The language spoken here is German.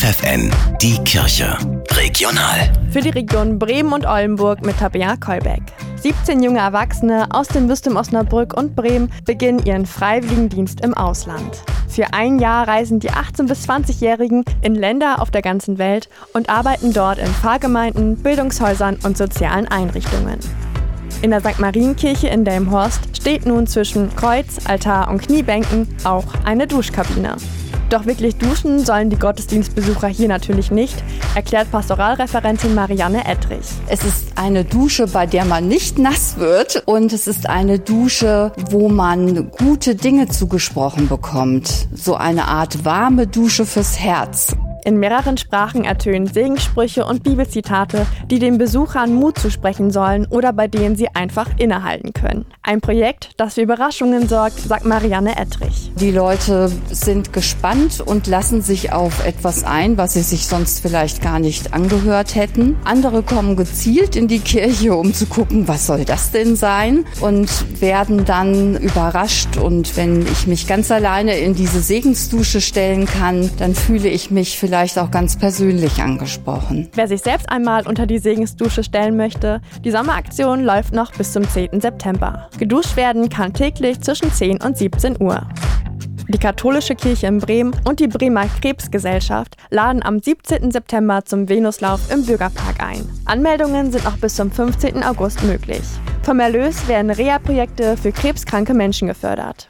FFN, die Kirche. Regional. Für die Region Bremen und Oldenburg mit Tabea Kolbeck. 17 junge Erwachsene aus dem Bistum Osnabrück und Bremen beginnen ihren Freiwilligendienst im Ausland. Für ein Jahr reisen die 18- bis 20-Jährigen in Länder auf der ganzen Welt und arbeiten dort in Pfarrgemeinden, Bildungshäusern und sozialen Einrichtungen. In der St. Marienkirche in Delmhorst steht nun zwischen Kreuz, Altar und Kniebänken auch eine Duschkabine. Doch wirklich duschen sollen die Gottesdienstbesucher hier natürlich nicht, erklärt Pastoralreferentin Marianne Ettrich. Es ist eine Dusche, bei der man nicht nass wird und es ist eine Dusche, wo man gute Dinge zugesprochen bekommt. So eine Art warme Dusche fürs Herz. In mehreren Sprachen ertönen Segenssprüche und Bibelzitate, die den Besuchern Mut zusprechen sollen oder bei denen sie einfach innehalten können. Ein Projekt, das für Überraschungen sorgt, sagt Marianne Ettrich. Die Leute sind gespannt und lassen sich auf etwas ein, was sie sich sonst vielleicht gar nicht angehört hätten. Andere kommen gezielt in die Kirche, um zu gucken, was soll das denn sein und werden dann überrascht. Und wenn ich mich ganz alleine in diese Segensdusche stellen kann, dann fühle ich mich vielleicht vielleicht auch ganz persönlich angesprochen. Wer sich selbst einmal unter die Segensdusche stellen möchte, die Sommeraktion läuft noch bis zum 10. September. Geduscht werden kann täglich zwischen 10 und 17 Uhr. Die Katholische Kirche in Bremen und die Bremer Krebsgesellschaft laden am 17. September zum Venuslauf im Bürgerpark ein. Anmeldungen sind noch bis zum 15. August möglich. Vom Erlös werden Reha-Projekte für krebskranke Menschen gefördert.